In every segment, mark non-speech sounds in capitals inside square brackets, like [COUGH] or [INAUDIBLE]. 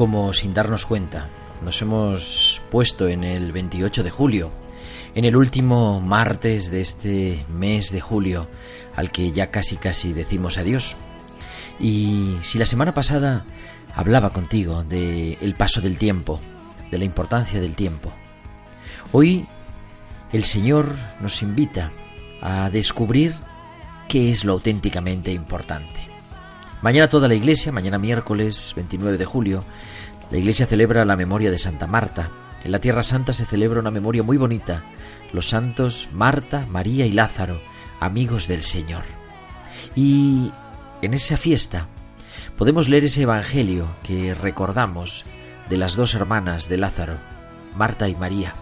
Como sin darnos cuenta, nos hemos puesto en el 28 de julio, en el último martes de este mes de julio, al que ya casi casi decimos adiós. Y si la semana pasada hablaba contigo de el paso del tiempo, de la importancia del tiempo, hoy el Señor nos invita a descubrir qué es lo auténticamente importante. Mañana toda la iglesia, mañana miércoles 29 de julio, la iglesia celebra la memoria de Santa Marta. En la Tierra Santa se celebra una memoria muy bonita, los santos Marta, María y Lázaro, amigos del Señor. Y en esa fiesta podemos leer ese Evangelio que recordamos de las dos hermanas de Lázaro, Marta y María.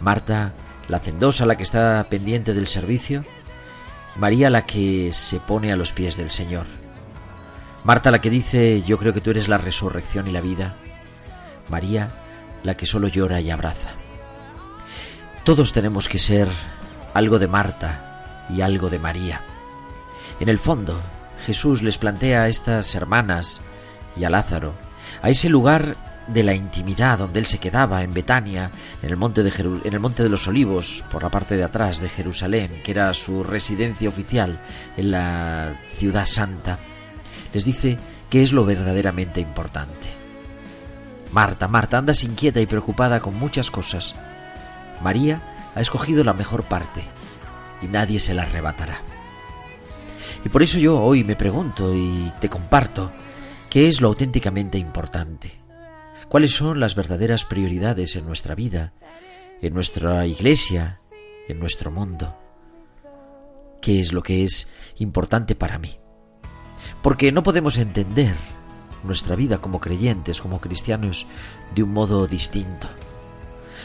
Marta, la hacendosa, la que está pendiente del servicio, María la que se pone a los pies del Señor. Marta la que dice, yo creo que tú eres la resurrección y la vida. María la que solo llora y abraza. Todos tenemos que ser algo de Marta y algo de María. En el fondo, Jesús les plantea a estas hermanas y a Lázaro a ese lugar de la intimidad donde él se quedaba en Betania, en el monte de en el monte de los Olivos, por la parte de atrás de Jerusalén, que era su residencia oficial en la ciudad santa. Les dice qué es lo verdaderamente importante. Marta, Marta, andas inquieta y preocupada con muchas cosas. María ha escogido la mejor parte y nadie se la arrebatará. Y por eso yo hoy me pregunto y te comparto qué es lo auténticamente importante. ¿Cuáles son las verdaderas prioridades en nuestra vida, en nuestra iglesia, en nuestro mundo? ¿Qué es lo que es importante para mí? Porque no podemos entender nuestra vida como creyentes, como cristianos, de un modo distinto.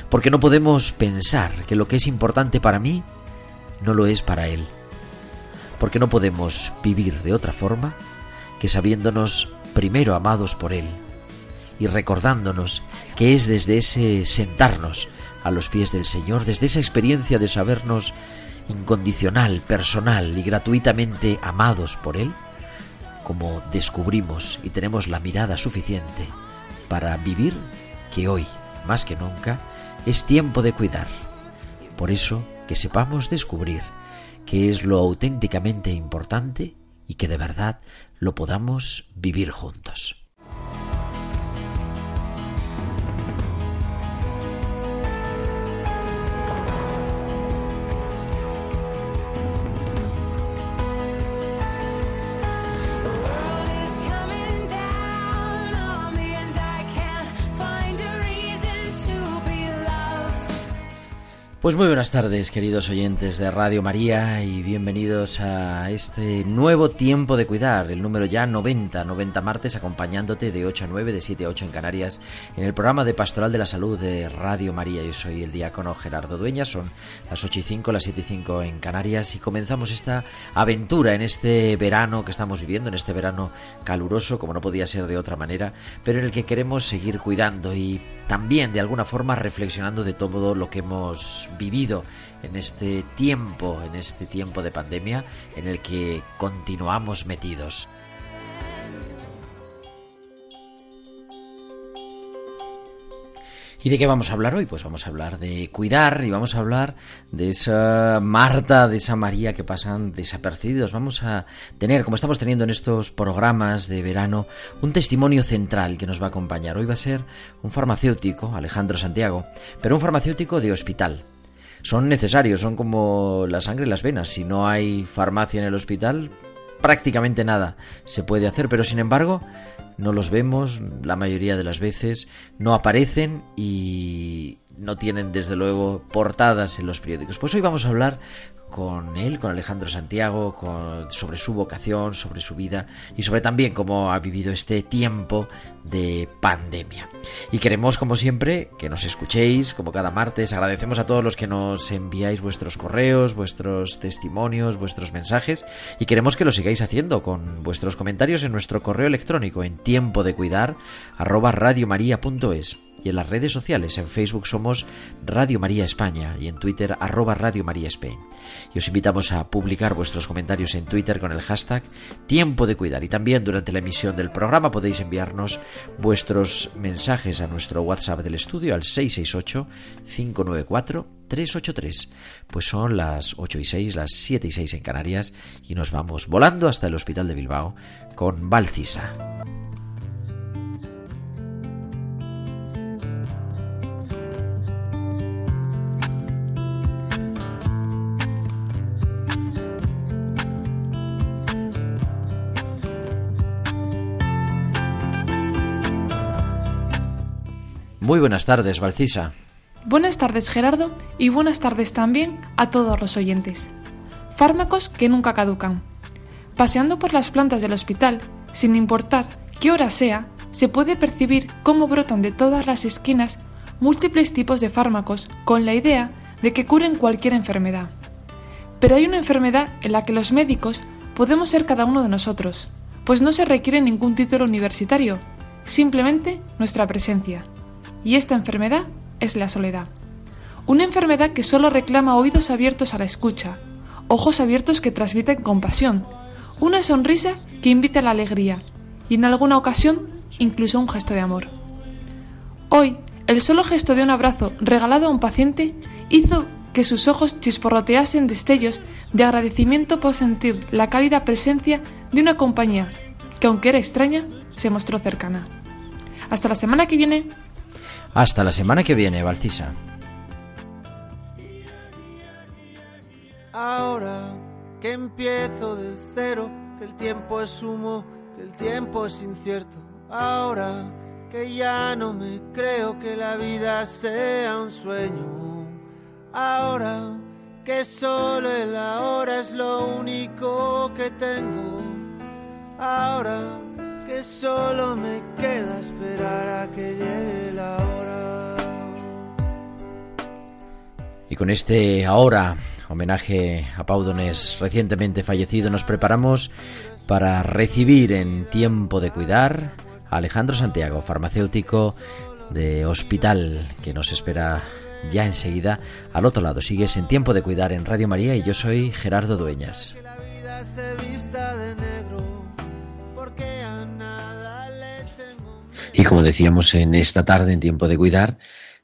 Porque no podemos pensar que lo que es importante para mí no lo es para Él. Porque no podemos vivir de otra forma que sabiéndonos primero amados por Él y recordándonos que es desde ese sentarnos a los pies del Señor, desde esa experiencia de sabernos incondicional, personal y gratuitamente amados por Él, como descubrimos y tenemos la mirada suficiente para vivir que hoy, más que nunca, es tiempo de cuidar. Por eso, que sepamos descubrir qué es lo auténticamente importante y que de verdad lo podamos vivir juntos. Pues muy buenas tardes, queridos oyentes de Radio María, y bienvenidos a este nuevo tiempo de cuidar, el número ya 90, 90 martes, acompañándote de 8 a 9, de 7 a 8 en Canarias, en el programa de Pastoral de la Salud de Radio María. Yo soy el diácono Gerardo Dueñas, son las 8 y 5, las 7 y 5 en Canarias, y comenzamos esta aventura en este verano que estamos viviendo, en este verano caluroso, como no podía ser de otra manera, pero en el que queremos seguir cuidando y también de alguna forma reflexionando de todo lo que hemos vivido en este tiempo, en este tiempo de pandemia en el que continuamos metidos. ¿Y de qué vamos a hablar hoy? Pues vamos a hablar de cuidar y vamos a hablar de esa Marta, de esa María que pasan desapercibidos. Vamos a tener, como estamos teniendo en estos programas de verano, un testimonio central que nos va a acompañar. Hoy va a ser un farmacéutico, Alejandro Santiago, pero un farmacéutico de hospital. Son necesarios, son como la sangre y las venas. Si no hay farmacia en el hospital, prácticamente nada se puede hacer, pero sin embargo no los vemos la mayoría de las veces, no aparecen y no tienen desde luego portadas en los periódicos. Pues hoy vamos a hablar con él, con Alejandro Santiago, sobre su vocación, sobre su vida y sobre también cómo ha vivido este tiempo de pandemia. Y queremos, como siempre, que nos escuchéis, como cada martes. Agradecemos a todos los que nos enviáis vuestros correos, vuestros testimonios, vuestros mensajes y queremos que lo sigáis haciendo con vuestros comentarios en nuestro correo electrónico en tiempo de cuidar arroba radiomaria.es y en las redes sociales. En Facebook somos Radio María España y en Twitter arroba Radio María Spain. Y os invitamos a publicar vuestros comentarios en Twitter con el hashtag Tiempo de Cuidar. Y también durante la emisión del programa podéis enviarnos vuestros mensajes a nuestro WhatsApp del estudio al 668-594. 383. Pues son las 8 y 6, las 7 y 6 en Canarias y nos vamos volando hasta el Hospital de Bilbao con Valcisa. Muy buenas tardes, Valcisa. Buenas tardes, Gerardo, y buenas tardes también a todos los oyentes. Fármacos que nunca caducan. Paseando por las plantas del hospital, sin importar qué hora sea, se puede percibir cómo brotan de todas las esquinas múltiples tipos de fármacos con la idea de que curen cualquier enfermedad. Pero hay una enfermedad en la que los médicos podemos ser cada uno de nosotros, pues no se requiere ningún título universitario, simplemente nuestra presencia y esta enfermedad es la soledad. Una enfermedad que solo reclama oídos abiertos a la escucha, ojos abiertos que transmiten compasión, una sonrisa que invita a la alegría y en alguna ocasión incluso un gesto de amor. Hoy, el solo gesto de un abrazo regalado a un paciente hizo que sus ojos chisporroteasen destellos de agradecimiento por sentir la cálida presencia de una compañía que, aunque era extraña, se mostró cercana. Hasta la semana que viene. Hasta la semana que viene, Valcisa. Ahora que empiezo de cero, que el tiempo es humo, que el tiempo es incierto. Ahora que ya no me creo que la vida sea un sueño. Ahora que solo el ahora es lo único que tengo. Ahora que solo me queda esperar a que llegue la hora. Y con este ahora homenaje a Pau Donés recientemente fallecido nos preparamos para recibir en tiempo de cuidar a Alejandro Santiago, farmacéutico de hospital que nos espera ya enseguida al otro lado. Sigues en tiempo de cuidar en Radio María y yo soy Gerardo Dueñas. Y como decíamos en esta tarde, en tiempo de cuidar,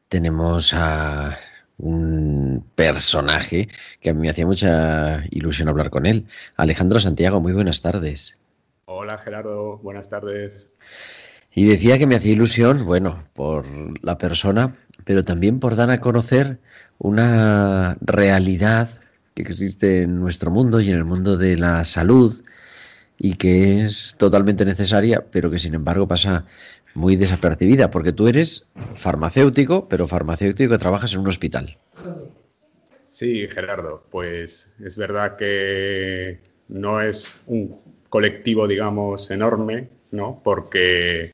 tenemos a un personaje que a mí me hacía mucha ilusión hablar con él. Alejandro Santiago, muy buenas tardes. Hola Gerardo, buenas tardes. Y decía que me hacía ilusión, bueno, por la persona, pero también por dar a conocer una realidad que existe en nuestro mundo y en el mundo de la salud y que es totalmente necesaria, pero que sin embargo pasa muy desapercibida, porque tú eres farmacéutico, pero farmacéutico que trabajas en un hospital. Sí, Gerardo, pues es verdad que no es un colectivo, digamos, enorme, ¿no? Porque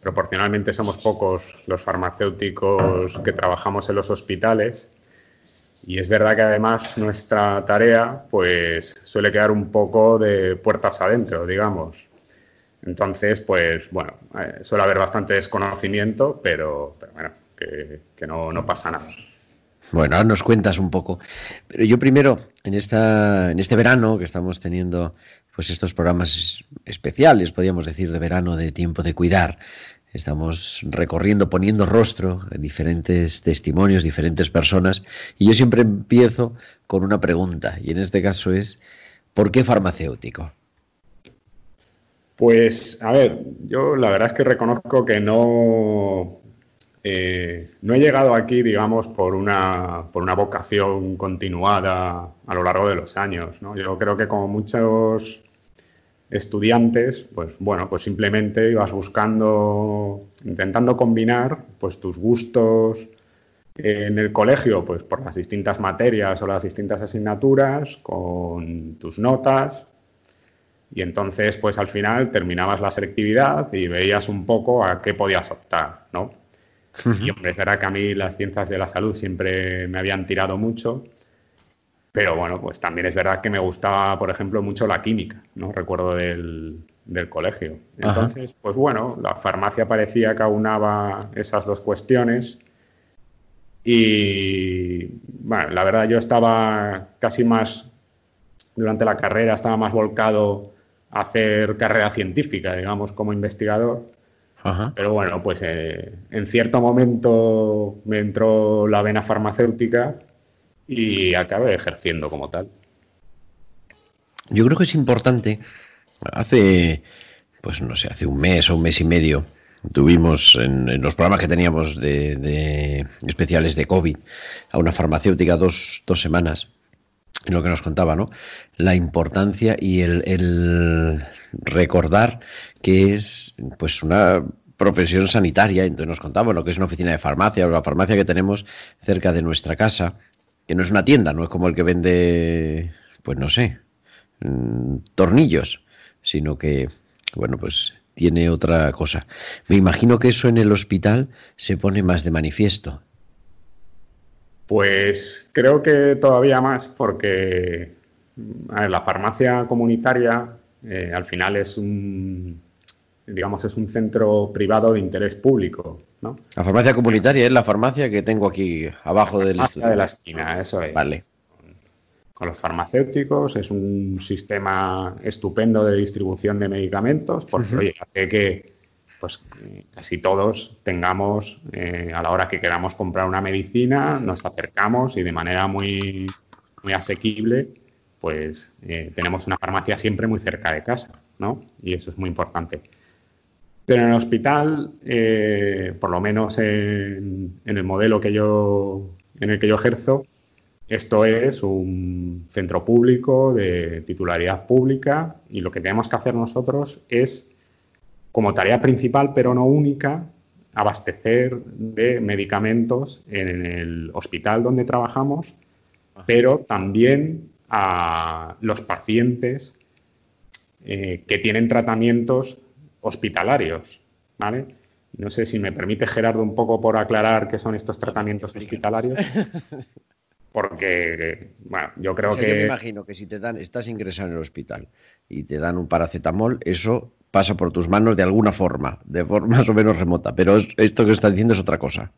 proporcionalmente somos pocos los farmacéuticos que trabajamos en los hospitales. Y es verdad que además nuestra tarea pues suele quedar un poco de puertas adentro, digamos. Entonces, pues bueno, eh, suele haber bastante desconocimiento, pero, bueno, que, no, no, pasa nada. Bueno, ahora nos cuentas un poco. Pero yo primero, en, esta, en este verano que estamos teniendo pues estos programas especiales, podríamos decir, de verano, de tiempo de cuidar, estamos recorriendo, poniendo rostro en diferentes testimonios, diferentes personas, y yo siempre empiezo con una pregunta, y en este caso es, ¿por qué farmacéutico? Pues, a ver, yo la verdad es que reconozco que no, eh, no he llegado aquí, digamos, por una, por una vocación continuada a lo largo de los años. ¿no? Yo creo que como muchos estudiantes, pues bueno, pues simplemente ibas buscando, intentando combinar pues tus gustos en el colegio, pues por las distintas materias o las distintas asignaturas, con tus notas, y entonces, pues al final terminabas la selectividad y veías un poco a qué podías optar, ¿no? Y hombre, será que a mí las ciencias de la salud siempre me habían tirado mucho, pero bueno, pues también es verdad que me gustaba, por ejemplo, mucho la química, ¿no? Recuerdo del, colegio. Entonces, pues bueno, la farmacia parecía que aunaba esas dos cuestiones y, bueno, la verdad yo estaba casi más, durante la carrera, estaba más volcado hacer carrera científica, digamos, como investigador. Pero bueno, pues eh, en cierto momento me entró la vena farmacéutica y acabé ejerciendo como tal. Yo creo que es importante. Hace, pues no sé, hace un mes o un mes y medio tuvimos en, los programas que teníamos de, especiales de COVID a una farmacéutica dos, dos semanas lo que nos contaba, ¿no? La importancia y el, recordar que es pues una profesión sanitaria, entonces nos contaba lo que es una oficina de farmacia, o la farmacia que tenemos cerca de nuestra casa, que no es una tienda, no es como el que vende, pues no sé, mm, tornillos, sino que, bueno, pues tiene otra cosa. Me imagino que eso en el hospital se pone más de manifiesto. Pues creo que todavía más, porque la farmacia comunitaria eh, al final es un, digamos, es un centro privado de interés público. ¿no? La farmacia comunitaria es la farmacia que tengo aquí abajo del estudio. de la esquina, eso es. Vale. Con, los farmacéuticos es un sistema estupendo de distribución de medicamentos, porque hace que pues casi todos tengamos, eh, a la hora que queramos comprar una medicina, nos acercamos y de manera muy, muy asequible, pues eh, tenemos una farmacia siempre muy cerca de casa, ¿no? Y eso es muy importante. Pero en el hospital, eh, por lo menos en, en, el modelo que yo, en el que yo ejerzo, esto es un centro público de titularidad pública y lo que tenemos que hacer nosotros es como tarea principal, pero no única, abastecer de medicamentos en el hospital donde trabajamos, pero también a los pacientes eh, que tienen tratamientos hospitalarios. ¿vale? No sé si me permite, Gerardo, un poco por aclarar qué son estos tratamientos hospitalarios. [LAUGHS] Porque, bueno, yo creo que. Yo me imagino que si te dan, estás ingresado en el hospital y te dan un paracetamol, eso pasa por tus manos de alguna forma, de forma más o menos remota, pero esto que estás diciendo es otra cosa.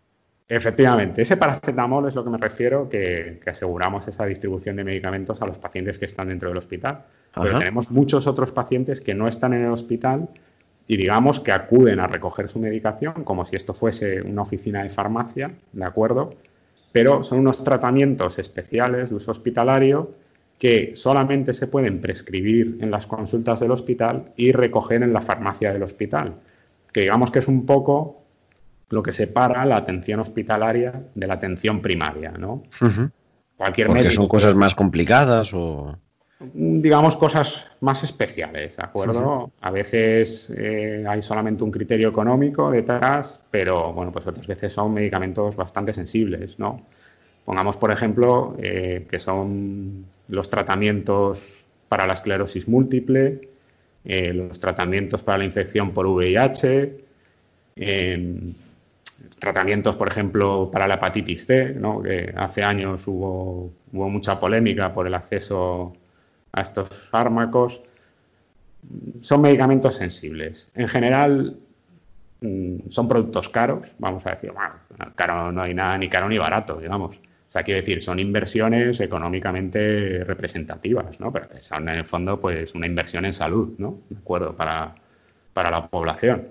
Efectivamente, ese paracetamol es lo que me refiero, que, aseguramos esa distribución de medicamentos a los pacientes que están dentro del hospital. Pero tenemos muchos otros pacientes que no están en el hospital y digamos que acuden a recoger su medicación como si esto fuese una oficina de farmacia, ¿de acuerdo? Pero son unos tratamientos especiales de uso hospitalario que solamente se pueden prescribir en las consultas del hospital y recoger en la farmacia del hospital, que digamos que es un poco lo que separa la atención hospitalaria de la atención primaria, ¿no? Cualquier Porque son cosas más complicadas o digamos cosas más especiales, ¿de acuerdo? A veces eh, hay solamente un criterio económico detrás, pero bueno, pues otras veces son medicamentos bastante sensibles, ¿no? Pongamos, por ejemplo, eh, que son los tratamientos para la esclerosis múltiple, eh, los tratamientos para la infección por VIH, em, tratamientos, por ejemplo, para la hepatitis C, ¿no? que hace años hubo, hubo mucha polémica por el acceso a estos fármacos. Son medicamentos sensibles. En general, mm, son productos caros, vamos a decir, bueno, caro no hay nada ni caro ni barato, digamos. O sea, quiero decir, son inversiones económicamente representativas, ¿no? Pero son en el fondo, pues, una inversión en salud, ¿no? De acuerdo, para, la población.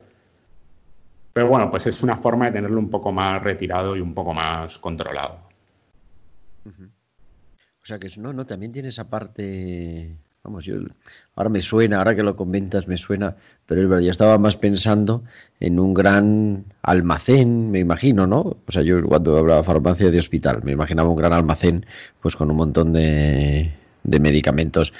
pero bueno, pues es una forma de tenerlo un poco más retirado y un poco más controlado. O sea que no, no, también tiene esa parte, vamos, yo ahora me suena, ahora que lo comentas me suena, pero es verdad, yo estaba más pensando en un gran almacén, me imagino, ¿no? O sea, yo cuando hablaba farmacia de hospital, me imaginaba un gran almacén, pues con un montón de, de medicamentos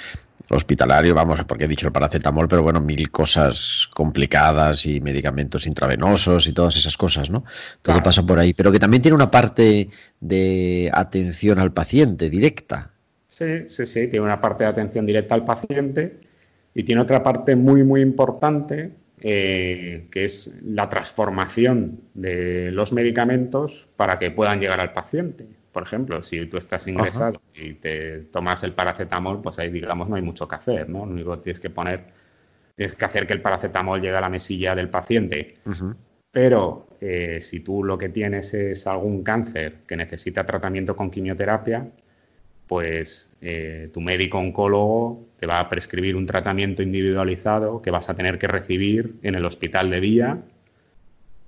hospitalario, vamos, porque he dicho el paracetamol, pero bueno, mil cosas complicadas y medicamentos intravenosos y todas esas cosas, ¿no? Todo pasa por ahí, pero que también tiene una parte de atención al paciente directa. Sí, sí, sí, tiene una parte de atención directa al paciente y tiene otra parte muy, muy importante, eh, que es la transformación de los medicamentos para que puedan llegar al paciente. Por ejemplo, si tú estás ingresado y te tomas el paracetamol, pues ahí digamos no hay mucho que hacer, ¿no? Lo único que tienes que poner, tienes que hacer que el paracetamol llegue a la mesilla del paciente. Pero eh, si tú lo que tienes es algún cáncer que necesita tratamiento con quimioterapia, pues eh, tu médico oncólogo te va a prescribir un tratamiento individualizado que vas a tener que recibir en el hospital de día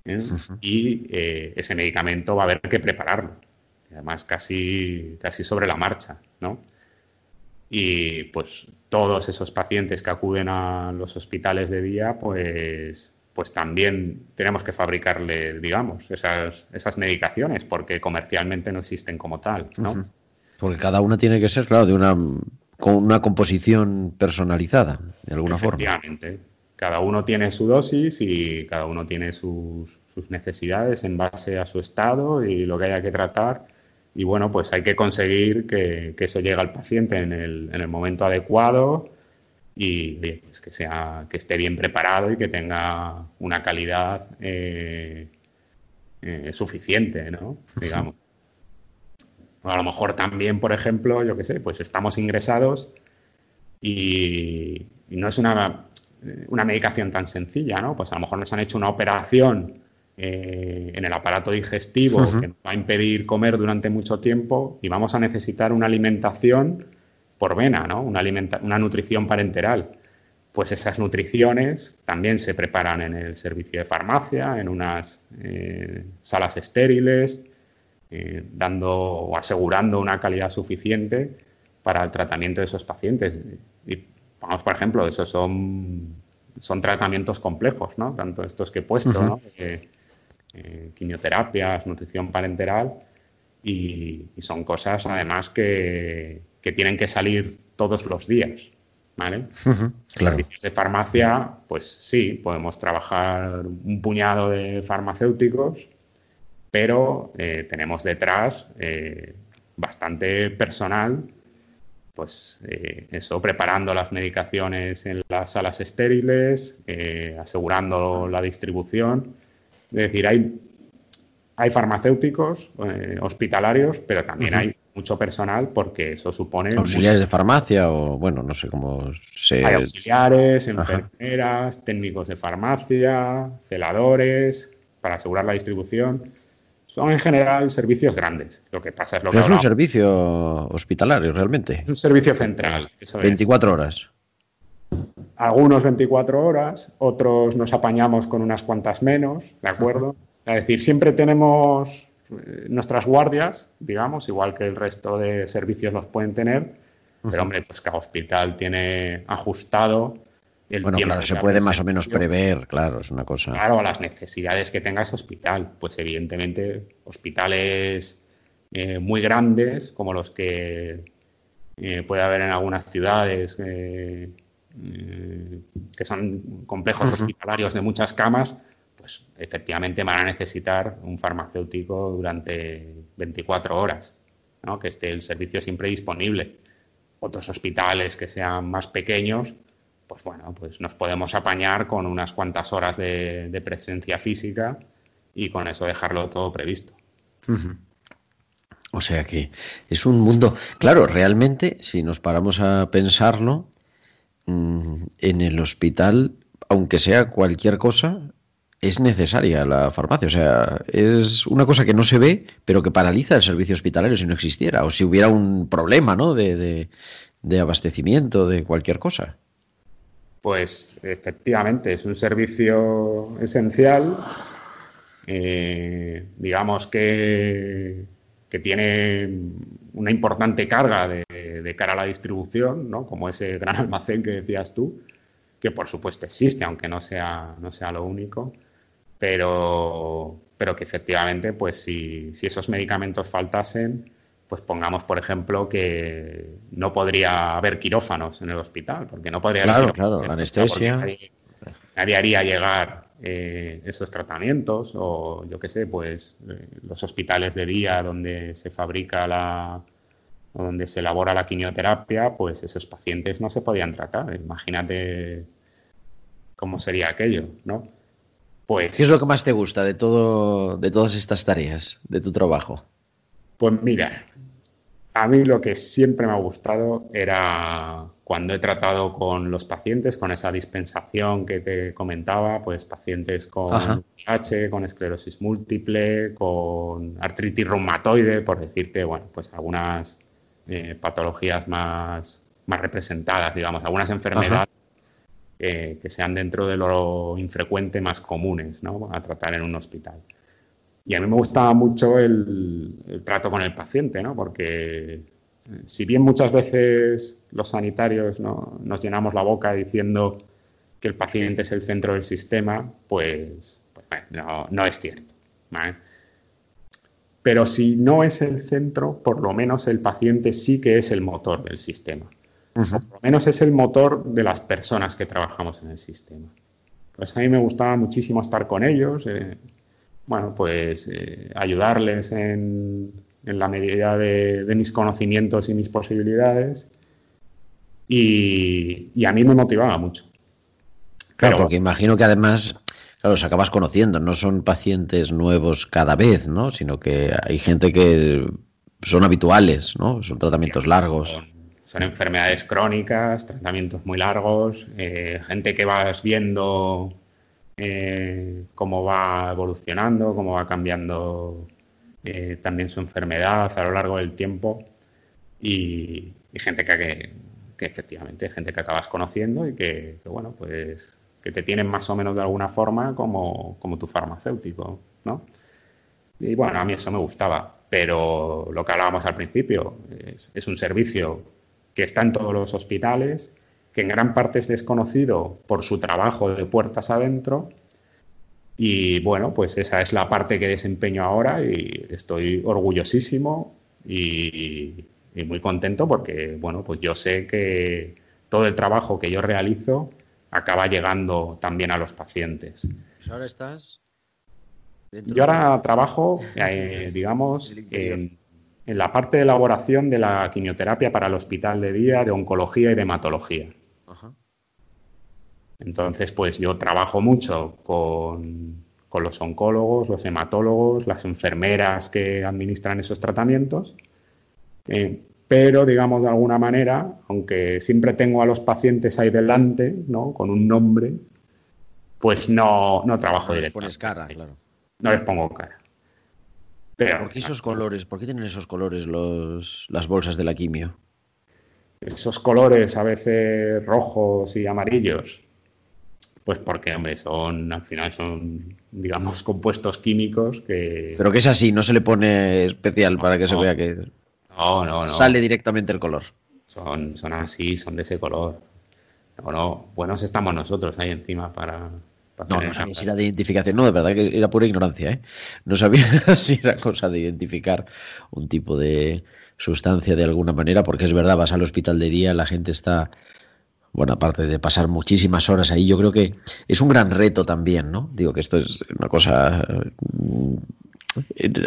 ¿eh? y ese medicamento va a haber que prepararlo además casi, casi sobre la marcha, ¿no? Y pues todos esos pacientes que acuden a los hospitales de día, pues, pues también tenemos que fabricarle, digamos, esas, esas medicaciones, porque comercialmente no existen como tal, ¿no? Porque cada una tiene que ser, claro, de una, con una composición personalizada, de alguna Efectivamente. forma. Cada uno tiene su dosis y cada uno tiene sus, sus necesidades en base a su estado y lo que haya que tratar y bueno, pues hay que conseguir que, eso llegue al paciente en el, en el momento adecuado y pues que, sea, que esté bien preparado y que tenga una calidad eh, eh, suficiente, ¿no? Digamos. A lo mejor también, por ejemplo, yo qué sé, pues estamos ingresados y, no es una, una medicación tan sencilla, ¿no? Pues a lo mejor nos han hecho una operación eh, en el aparato digestivo que nos va a impedir comer durante mucho tiempo y vamos a necesitar una alimentación por vena, ¿no? una, una nutrición parenteral. Pues esas nutriciones también se preparan en el servicio de farmacia, en unas eh, salas estériles, eh, dando o asegurando una calidad suficiente para el tratamiento de esos pacientes. Y vamos, por ejemplo, esos son, son tratamientos complejos, ¿no? Tanto estos que he puesto, ¿no? Eh, quimioterapias, nutrición parenteral y, son cosas además que, tienen que salir todos los días. ¿vale? Servicios de farmacia, pues sí, podemos trabajar un puñado de farmacéuticos, pero eh, tenemos detrás eh, bastante personal, pues eso, preparando las medicaciones en las salas estériles, asegurando la distribución es decir, hay, hay farmacéuticos eh, hospitalarios, pero también hay mucho personal porque eso supone... Auxiliares de farmacia o, bueno, no sé cómo se... Hay auxiliares, enfermeras, técnicos de farmacia, celadores, para asegurar la distribución. Son en general servicios grandes. Lo que pasa es lo que... es un servicio hospitalario realmente. Es un servicio central. 24 horas algunos 24 horas, otros nos apañamos con unas cuantas menos, ¿de acuerdo? Es decir, siempre tenemos eh, nuestras guardias, digamos, igual que el resto de servicios los pueden tener, pero hombre, pues cada hospital tiene ajustado el bueno, claro, se puede más o menos prever, claro, es una cosa. Claro, las necesidades que tenga ese hospital. Pues evidentemente, hospitales eh, muy grandes, como los que eh, puede haber en algunas ciudades, eh, que son complejos hospitalarios de muchas camas, pues efectivamente van a necesitar un farmacéutico durante 24 horas, que esté el servicio siempre disponible. Otros hospitales que sean más pequeños, pues bueno, pues nos podemos apañar con unas cuantas horas de, presencia física y con eso dejarlo todo previsto. O sea que es un mundo, claro, realmente, si nos paramos a pensarlo, en el hospital, aunque sea cualquier cosa, es necesaria la farmacia. O sea, es una cosa que no se ve, pero que paraliza el servicio hospitalario si no existiera, o si hubiera un problema ¿no? de, de, abastecimiento, de cualquier cosa. Pues efectivamente, es un servicio esencial eh, digamos que, que, tiene una importante carga de, de, cara a la distribución, ¿no? como ese gran [LAUGHS] almacén que decías tú, que por supuesto existe, aunque no sea, no sea lo único, pero, pero que efectivamente, pues si, si esos medicamentos faltasen, pues pongamos, por ejemplo, que no podría haber quirófanos en el hospital, porque no podría haber claro, anestesia. Nadie, nadie, haría llegar eh, esos tratamientos o, yo qué sé, pues eh, los hospitales de día donde se fabrica la donde se elabora la quimioterapia, pues esos pacientes no se podían tratar. Imagínate cómo sería aquello, ¿no? Pues, ¿Qué es lo que más te gusta de todo, de todas estas tareas, de tu trabajo? Pues mira, a mí lo que siempre me ha gustado era cuando he tratado con los pacientes, con esa dispensación que te comentaba, pues pacientes con H, con esclerosis múltiple, con artritis reumatoide, por decirte, bueno, pues algunas eh, patologías más, más representadas, digamos, algunas enfermedades que sean dentro de lo infrecuente más comunes ¿no? a tratar en un hospital. Y a mí me gustaba mucho el, trato con el paciente, ¿no? Porque si bien muchas veces los sanitarios ¿no? nos llenamos la boca diciendo que el paciente es el centro del sistema, pues, pues no, no, es cierto. Pero si no es el centro, por lo menos el paciente sí que es el motor del sistema. Por lo menos es el motor de las personas que trabajamos en el sistema. Pues a mí me gustaba muchísimo estar con ellos, eh, bueno, pues eh, ayudarles en, la medida de, mis conocimientos y mis posibilidades. Y, a mí me motivaba mucho. Claro, porque imagino que además, claro, los acabas conociendo, no son pacientes nuevos cada vez, ¿no? Sino que hay gente que son habituales, ¿no? Son tratamientos largos. Son, enfermedades crónicas, tratamientos muy largos, eh, gente que vas viendo eh, cómo va evolucionando, cómo va cambiando eh, también su enfermedad a lo largo del tiempo y, gente que, efectivamente, gente que acabas conociendo y que, bueno, pues que te tienen más o menos de alguna forma como, tu farmacéutico, ¿no? Y bueno, a mí eso me gustaba, pero lo que hablábamos al principio es un servicio que está en todos los hospitales, que en gran parte es desconocido por su trabajo de puertas adentro. Y bueno, pues esa es la parte que desempeño ahora y estoy orgullosísimo y, muy contento porque, bueno, pues yo sé que todo el trabajo que yo realizo acaba llegando también a los pacientes. Pues ahora estás? Yo ahora trabajo, [LAUGHS] eh, digamos, en, en la parte de elaboración de la quimioterapia para el hospital de día, de oncología y de hematología. Entonces, pues yo trabajo mucho con, los oncólogos, los hematólogos, las enfermeras que administran esos tratamientos, eh, pero digamos de alguna manera, aunque siempre tengo a los pacientes ahí delante, ¿no? Con un nombre, pues no, no trabajo no directamente. cara, claro. No les pongo cara. Pero, ¿Por qué esos colores? ¿Por qué tienen esos colores los, las bolsas de la quimio? Esos colores a veces rojos y amarillos, pues porque, hombre, son, al final son, digamos, [LAUGHS] compuestos químicos que... Pero que es así, no se le pone especial para que se vea que... No, no, no. Sale directamente el color. Son, son así, son de ese color. No, no, buenos estamos nosotros ahí encima para... no, no sabía si era de identificación. No, de verdad que era pura ignorancia, ¿eh? No sabía [LAUGHS] si era cosa de identificar un tipo de sustancia de alguna manera, porque es verdad, vas al hospital de día, la gente está bueno, aparte de pasar muchísimas horas ahí, yo creo que es un gran reto también, ¿no? Digo que esto es una cosa mm,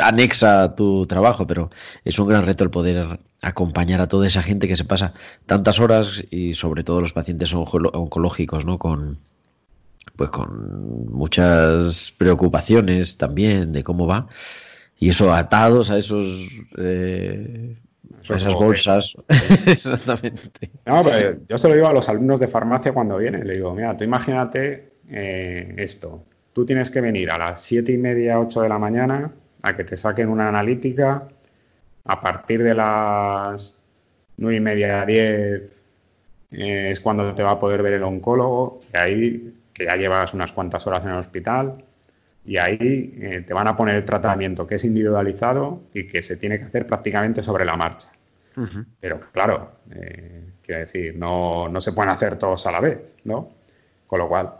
anexa a tu trabajo, pero es un gran reto el poder acompañar a toda esa gente que se pasa tantas horas y sobre todo los pacientes oncológicos, ¿no? Con, pues con muchas preocupaciones también de cómo va y eso atados a esos eh, esas bolsas. [LAUGHS] Exactamente. No, pero yo se lo digo a los alumnos de farmacia cuando vienen. Le digo, mira, tú imagínate eh, esto. Tú tienes que venir a las siete y media, 8 de la mañana a que te saquen una analítica. A partir de las nueve y media, 10 eh, es cuando te va a poder ver el oncólogo. Y ahí, que ya llevas unas cuantas horas en el hospital, Y ahí eh, te van a poner el tratamiento que es individualizado y que se tiene que hacer prácticamente sobre la marcha. Pero claro, eh, quiero decir, no, no, se pueden hacer todos a la vez, ¿no? Con lo cual,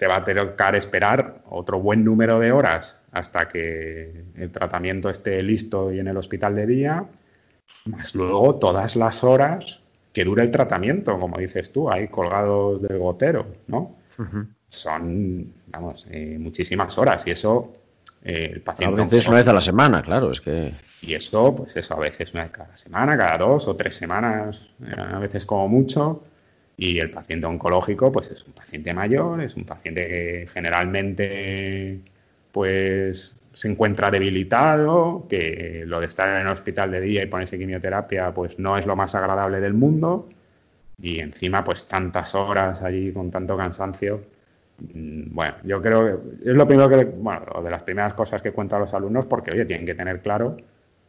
te va a tocar esperar otro buen número de horas hasta que el tratamiento esté listo y en el hospital de día, más luego todas las horas que dura el tratamiento, como dices tú, ahí colgados del gotero, ¿no? Son, vamos, eh, muchísimas horas y eso eh, el paciente... A veces una vez a la semana, claro, es que... Y eso, pues eso, a veces una vez cada semana, cada dos o tres semanas, eh, a veces como mucho. Y el paciente oncológico, pues es un paciente mayor, es un paciente que generalmente, pues se encuentra debilitado, que lo de estar en el hospital de día y ponerse quimioterapia, pues no es lo más agradable del mundo. Y encima, pues tantas horas allí con tanto cansancio. Mm, bueno, yo creo que es lo primero que, bueno, de las primeras cosas que cuento a los alumnos, porque, oye, tienen que tener claro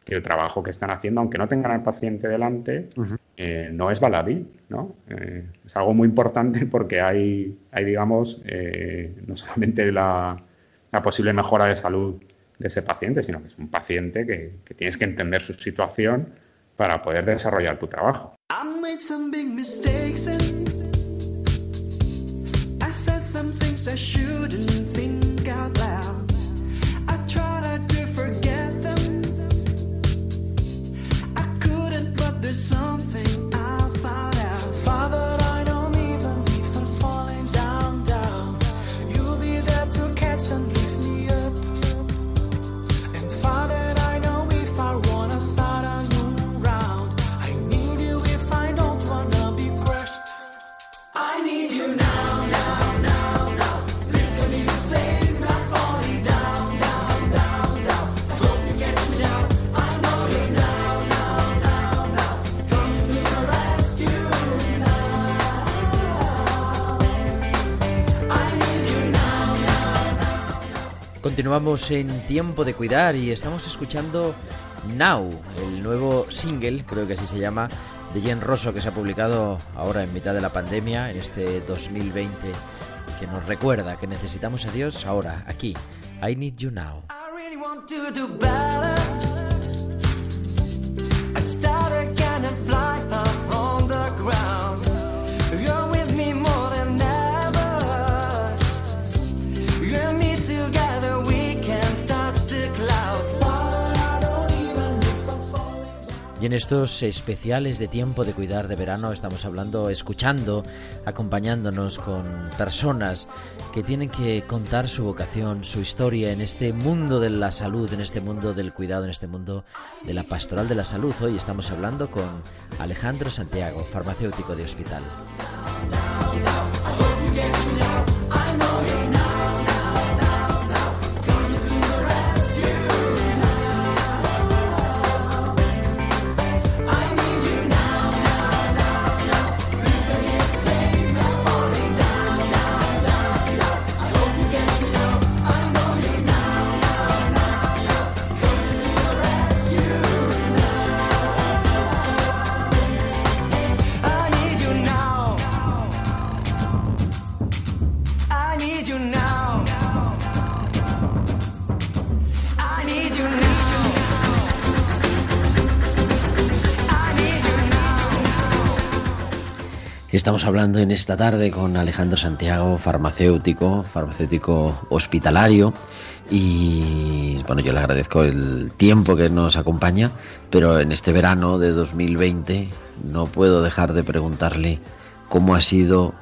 que el trabajo que están haciendo, aunque no tengan al paciente delante, eh, no es baladí, ¿no? Eh, es algo muy importante [LAUGHS] porque hay, hay digamos, eh, no solamente la, la, posible mejora de salud de ese paciente, sino que es un paciente que, que tienes que entender su situación para poder desarrollar tu trabajo. I shouldn't think Continuamos en Tiempo de Cuidar y estamos escuchando Now, el nuevo single, creo que así se llama, de Jen Rosso que se ha publicado ahora en mitad de la pandemia, en este 2020, que nos recuerda que necesitamos a Dios ahora, aquí. I Need You Now. Y en estos especiales de tiempo de cuidar de verano estamos hablando, escuchando, acompañándonos con personas que tienen que contar su vocación, su historia en este mundo de la salud, en este mundo del cuidado, en este mundo de la pastoral de la salud. Hoy estamos hablando con Alejandro Santiago, farmacéutico de hospital. Estamos hablando en esta tarde con Alejandro Santiago, farmacéutico, farmacéutico hospitalario. Y bueno, yo le agradezco el tiempo que nos acompaña, pero en este verano de 2020 no puedo dejar de preguntarle cómo ha sido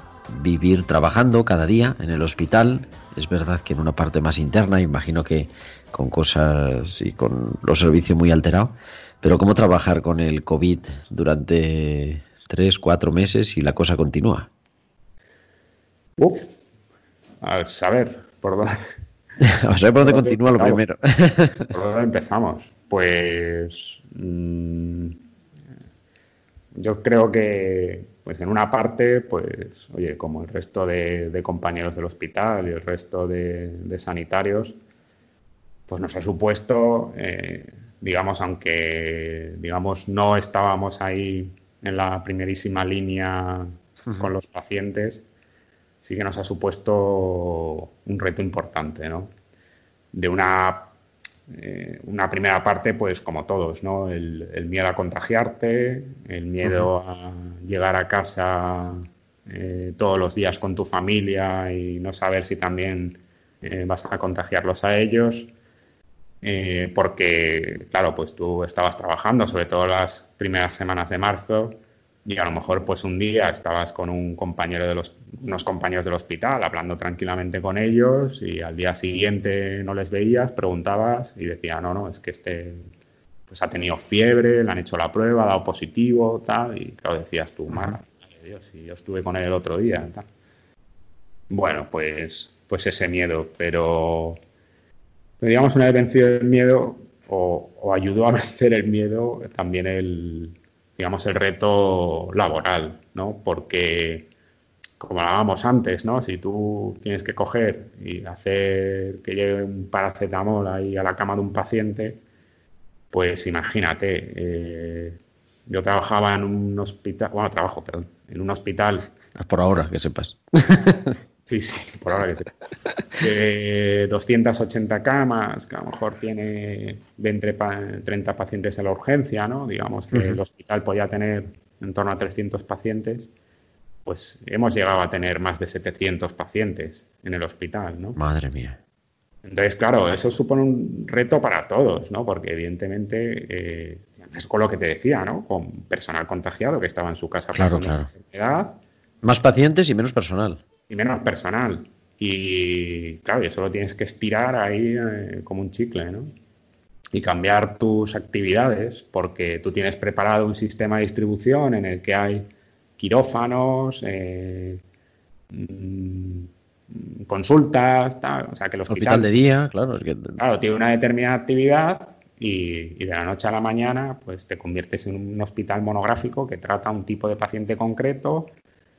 vivir trabajando cada día en el hospital. Es verdad que en una parte más interna, imagino que con cosas y con los servicios muy alterados, pero cómo trabajar con el COVID durante tres, cuatro meses y la cosa continúa. Uf, a saber por dónde. [LAUGHS] a saber por dónde continúa lo primero. ¿Por dónde empezamos? Pues. Mm, yo creo que, pues en una parte, pues, oye, como el resto de, compañeros del hospital y el resto de, sanitarios, pues nos ha supuesto, eh, digamos, aunque, digamos, no estábamos ahí en la primerísima línea con los pacientes, sí que nos ha supuesto un reto importante, ¿no? de una, eh, una primera parte, pues como todos, ¿no? El, miedo a contagiarte, el miedo a llegar a casa eh, todos los días con tu familia y no saber si también eh, vas a contagiarlos a ellos. Porque, claro, pues tú estabas trabajando, sobre todo las primeras semanas de marzo, y a lo mejor pues un día estabas con un compañero de los, unos compañeros del hospital hablando tranquilamente con ellos y al día siguiente no les veías, preguntabas y decía, no, no, es que este pues ha tenido fiebre, le han hecho la prueba, ha dado positivo, tal, y claro, decías tú, madre Dios, y yo estuve con él el otro día, tal. Bueno, pues, pues ese miedo, pero, digamos una vez vencido el miedo o, o ayudó a [LAUGHS] vencer el miedo también el, digamos, el reto laboral, ¿no? Porque, como hablábamos antes, ¿no? Si tú tienes que coger y hacer que llegue un paracetamol ahí a la cama de un paciente, pues imagínate, eh, yo trabajaba en un hospital, bueno, trabajo, perdón, en un hospital. Por ahora, que sepas. [LAUGHS] Sí, sí, [LAUGHS] por ahora que. De 280 camas, que a lo mejor tiene 20, 30 pacientes en la urgencia, ¿no? Digamos que el hospital podía tener en torno a 300 pacientes, pues hemos llegado a tener más de 700 pacientes en el hospital, ¿no? Madre mía. Entonces, claro, eso supone un reto para todos, ¿no? Porque evidentemente eh, es con lo que te decía, ¿no? Con personal contagiado que estaba en su casa claro, claro. enfermedad. Más pacientes y menos personal y menos personal. Y claro, eso lo tienes que estirar ahí eh, como un chicle, ¿no? Y cambiar tus actividades, porque tú tienes preparado un sistema de distribución en el que hay quirófanos, eh, mm, consultas, tal. O sea, que el hospital, de día, claro. Claro, tiene una determinada actividad y, y, de la noche a la mañana, pues te conviertes en un hospital monográfico que trata un tipo de paciente concreto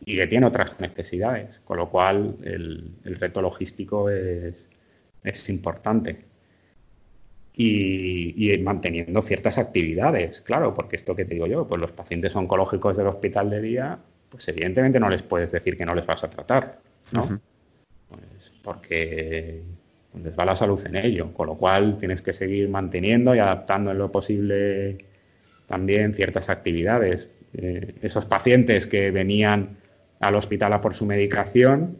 y que tiene otras necesidades, con lo cual el, reto logístico es, importante. Y, manteniendo ciertas actividades, claro, porque esto que te digo yo, pues los pacientes oncológicos del hospital de día, pues evidentemente no les puedes decir que no les vas a tratar, ¿no? Pues porque les va la salud en ello, con lo cual tienes que seguir manteniendo y adaptando en lo posible también ciertas actividades. Eh, esos pacientes que venían al hospital a por su medicación,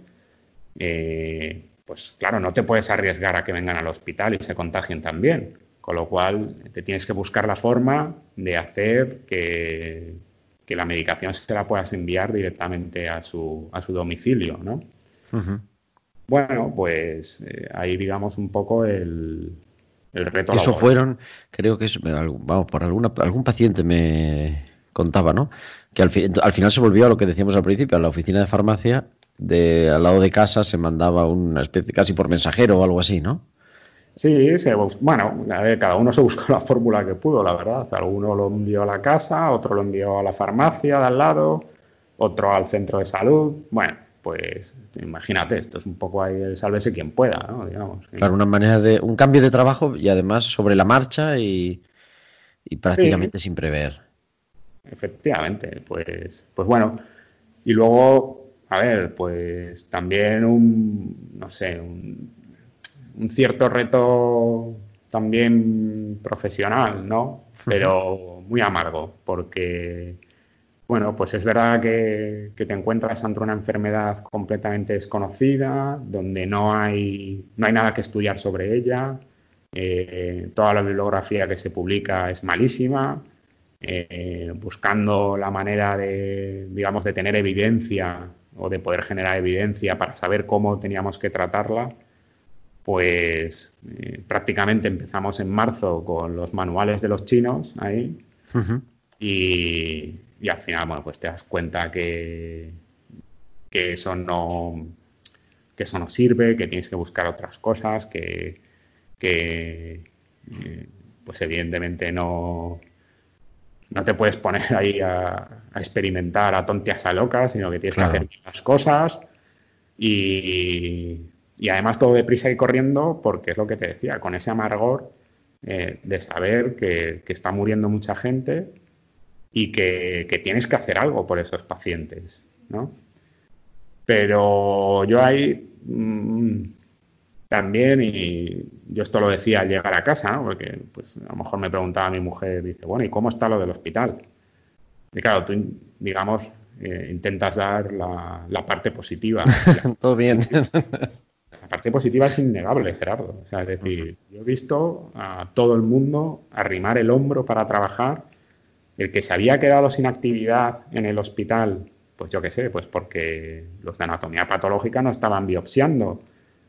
eh, pues claro, no te puedes arriesgar a que vengan al hospital y se contagien también. Con lo cual, te tienes que buscar la forma de hacer que, la medicación se la puedas enviar directamente a su, a su domicilio, ¿no? Bueno, pues eh, ahí digamos un poco el, el reto. Eso fueron, creo que es, vamos, por alguna, algún paciente me contaba, ¿no? Que al, final se volvió a lo que decíamos al principio, a la oficina de farmacia, de al lado de casa se mandaba una especie casi por mensajero o algo así, ¿no? Sí, bueno, cada uno se buscó [LAUGHS] la fórmula que pudo, la verdad. Alguno lo envió a la casa, otro lo envió a la farmacia de al lado, otro al centro de salud. Bueno, pues imagínate, esto es un poco ahí el sálvese quien pueda, ¿no? Digamos. Claro, una manera de. un cambio de trabajo y además sobre la marcha y, prácticamente sin prever efectivamente, pues, pues bueno. Y luego, a ver, pues también un, no sé, un, cierto reto también profesional, ¿no? Pero muy amargo, porque, bueno, pues es verdad que, te encuentras ante una enfermedad completamente desconocida, donde no hay, no hay nada que estudiar sobre ella, eh, toda la bibliografía que se publica es malísima, eh, buscando la manera de, digamos, de tener evidencia o de poder generar evidencia para saber cómo teníamos que tratarla, pues eh, prácticamente empezamos en marzo con los manuales de los chinos ahí. Y, al final, bueno, pues te das cuenta que, que eso no que eso no sirve, que tienes que buscar otras cosas, que, que eh, pues evidentemente no, no te puedes poner [LAUGHS] ahí a, experimentar a tonteas a locas, sino que tienes que hacer las cosas y, además todo deprisa y corriendo, porque es lo que te decía, con ese amargor eh, de saber que, está muriendo mucha gente y que, tienes que hacer algo por esos pacientes, ¿no? Pero yo ahí mm, también, y yo esto lo decía al llegar a casa, ¿no? porque pues, a lo mejor me preguntaba mi mujer, dice, bueno, ¿y cómo está lo del hospital? Y claro, tú, digamos, eh, intentas dar la, parte positiva. [LAUGHS] Todo bien. La parte positiva es innegable, Gerardo. O sea, es decir, yo he visto a todo el mundo arrimar el hombro para trabajar. El que se había quedado sin actividad en el hospital, pues yo qué sé, pues porque los de anatomía patológica no estaban biopsiando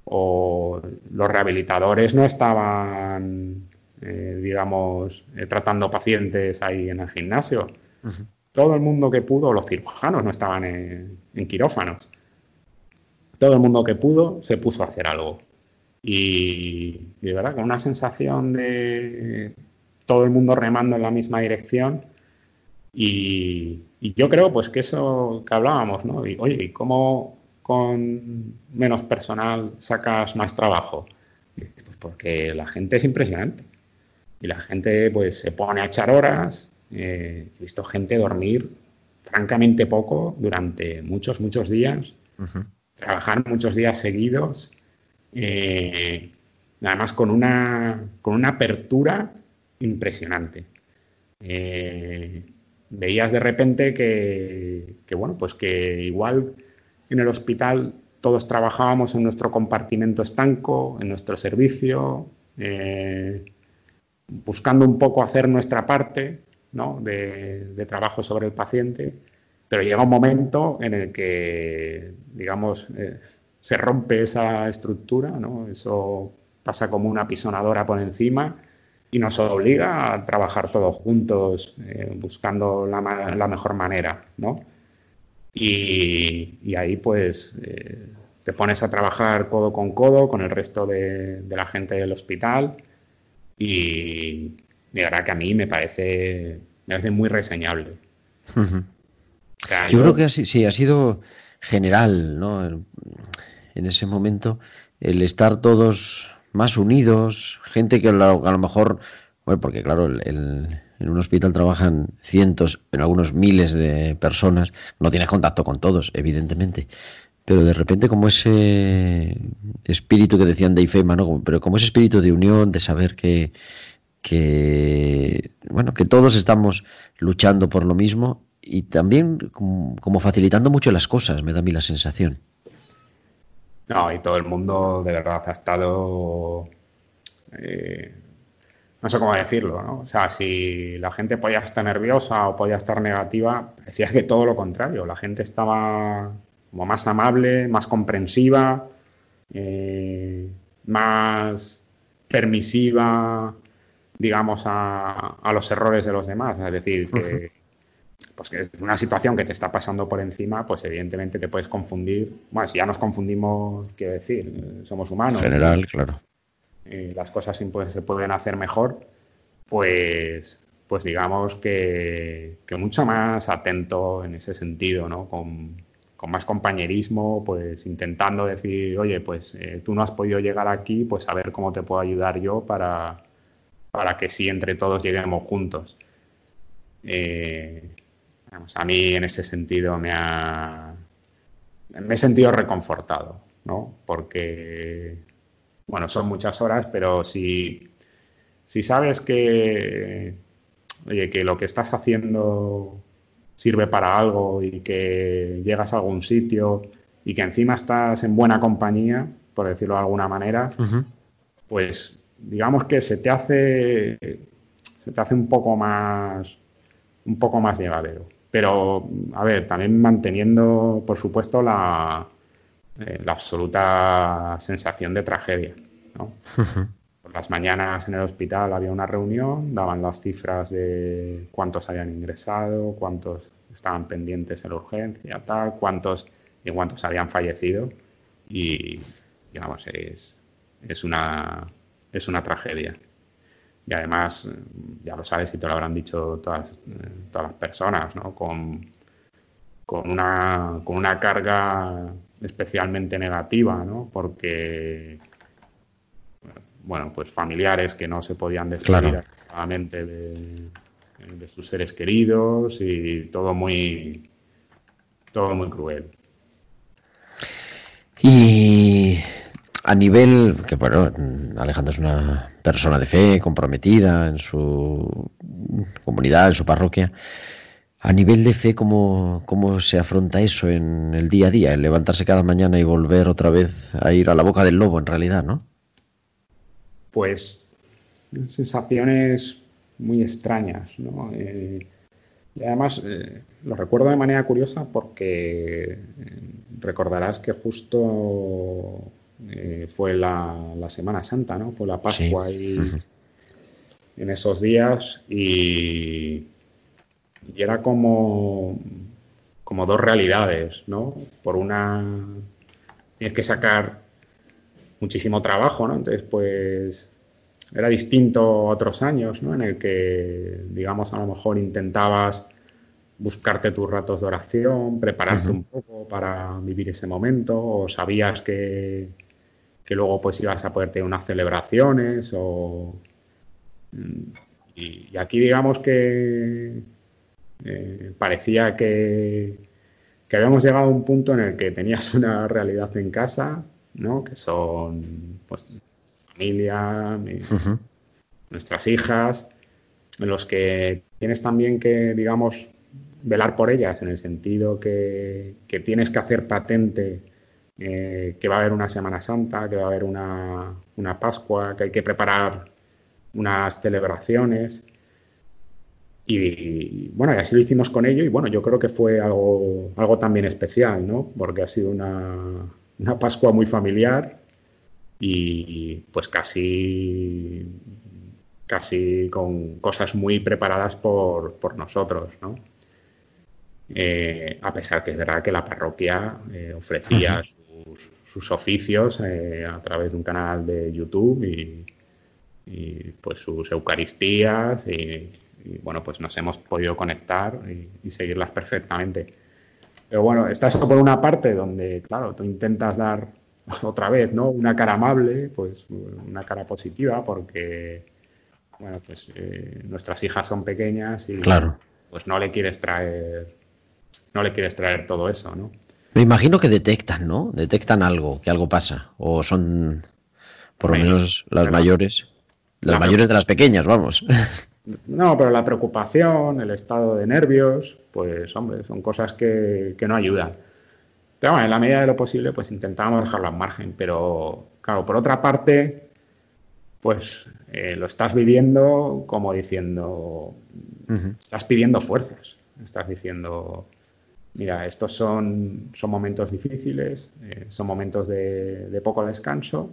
o los rehabilitadores no estaban, eh, digamos, eh, tratando pacientes ahí en el gimnasio. Todo el mundo que pudo, los cirujanos no estaban en, quirófanos. Todo el mundo que pudo se puso a hacer algo. Y, de verdad, con una sensación de todo el mundo remando en la misma dirección. Y, yo creo pues que eso que hablábamos, ¿no? Y, oye, ¿y cómo con menos personal sacas más trabajo? Pues porque la gente es impresionante. Y la gente pues se pone a echar horas, eh, he visto gente dormir francamente poco durante muchos, muchos días, trabajar muchos días seguidos, eh, además con una, con una apertura impresionante. Eh, veías de repente que, bueno, pues que igual en el hospital todos trabajábamos en nuestro compartimento estanco, en nuestro servicio, buscando un poco hacer nuestra parte, de, trabajo sobre el paciente, pero llega un momento en el que, digamos, eh, se rompe esa estructura, ¿no? eso pasa como una pisonadora por encima y nos obliga a trabajar todos juntos eh, buscando la, mejor manera, ¿no? Y, ahí pues eh, te pones a trabajar codo con codo con el resto de, de la gente del hospital y, de verdad que a mí me parece, me parece muy reseñable. yo, creo que sí, ha sido general, ¿no? En ese momento, el estar todos más unidos, gente que a lo, mejor, bueno, porque claro, en un hospital trabajan cientos, en algunos miles de personas, no tienes contacto con todos, evidentemente, pero de repente como ese espíritu que decían de Ifema, ¿no? Pero como ese espíritu de unión, de saber que, bueno que todos estamos luchando por lo mismo y también como, facilitando mucho las cosas me da a mí la sensación. No y todo el mundo de verdad ha estado eh, no sé cómo decirlo ¿no? o sea si la gente podía estar nerviosa o podía estar negativa parecía que todo lo contrario la gente estaba como más amable más comprensiva eh, más permisiva digamos, a, los errores de los demás. Es decir, que, pues que una situación que te está pasando por encima, pues evidentemente te puedes confundir. Bueno, si ya nos confundimos, quiero decir, somos humanos. En general, claro. Las cosas se pueden hacer mejor, pues, pues digamos que, mucho más atento en ese sentido, ¿no? Con, más compañerismo, pues intentando decir, oye, pues eh, tú no has podido llegar aquí, pues a ver cómo te puedo ayudar yo para, para que sí entre todos lleguemos juntos. Eh, a mí en ese sentido me ha me he sentido reconfortado, ¿no? Porque bueno, son muchas horas, pero si, si sabes que oye, que lo que estás haciendo sirve para algo y que llegas a algún sitio y que encima estás en buena compañía, por decirlo de alguna manera, pues digamos que se te hace se te hace un poco más un poco más llevadero. Pero, a ver, también manteniendo, por supuesto, la, eh, la absoluta sensación de tragedia. [LAUGHS] Por las mañanas en el hospital había una reunión, daban las cifras de cuántos habían ingresado, cuántos estaban pendientes en la urgencia, tal, cuántos y cuántos habían fallecido. Y, digamos, es, es una, es una tragedia. Y además, ya lo sabes y te lo habrán dicho todas, todas las personas, ¿no? Con, con, una, con una carga especialmente negativa, ¿no? Porque, bueno, pues familiares que no se podían despedir de, de sus seres queridos y todo muy, todo muy cruel. Y a nivel, que bueno, Alejandro es una persona de fe, comprometida en su comunidad, en su parroquia. A nivel de fe, ¿cómo, ¿cómo se afronta eso en el día a día? El levantarse cada mañana y volver otra vez a ir a la boca del lobo, en realidad, ¿no? Pues sensaciones muy extrañas, ¿no? Eh, y además eh, lo recuerdo de manera curiosa porque eh, recordarás que justo fue la, Semana Santa, ¿no? Fue la Pascua y [LAUGHS] en esos días y, y era como, como dos realidades, ¿no? Por una tienes que sacar muchísimo trabajo, ¿no? Entonces, pues era distinto a otros años, ¿no? En el que, digamos, a lo mejor intentabas buscarte tus ratos de oración, prepararte un poco para vivir ese momento, o sabías que, que luego pues ibas a poder tener unas celebraciones, o... Y, aquí digamos que eh, parecía que, que habíamos llegado a un punto en el que tenías [LAUGHS] una realidad en casa, ¿no? Que son, pues, familia, nuestras hijas, en los que tienes también que, digamos, velar por ellas, en el sentido que, tienes que hacer patente eh, que va a haber una Semana Santa, que va a haber una, Pascua, que hay que preparar unas celebraciones. Y, bueno, y así lo hicimos con ello y bueno, yo creo que fue algo, algo también especial, ¿no? Porque ha sido una, una Pascua muy familiar, y pues casi, casi con cosas muy preparadas por, nosotros, ¿no? Eh, a pesar que es verdad que la parroquia eh, ofrecía sus, oficios eh, a través de un canal de YouTube y, pues sus eucaristías y, bueno, pues nos hemos podido conectar y, y, seguirlas perfectamente. Pero bueno, está eso por una parte donde, claro, tú intentas dar [LAUGHS] otra vez, ¿no? Una cara amable, pues una cara positiva, porque, bueno, pues eh, nuestras hijas son pequeñas y claro. pues no le quieres traer, no le quieres traer todo eso, ¿no? Me imagino que detectan, ¿no? Detectan algo, que algo pasa, o son, por lo menos, las mayores, las mayores de las pequeñas, vamos. [LAUGHS] No, pero la preocupación, el estado de nervios, pues hombre, son cosas que, que no ayudan. Pero bueno, en la medida de lo posible, pues intentábamos dejarlo al margen. Pero, claro, por otra parte, pues eh, lo estás viviendo como diciendo, estás pidiendo fuerzas. Estás diciendo, mira, estos son, son momentos difíciles, eh, son momentos de, de, poco descanso,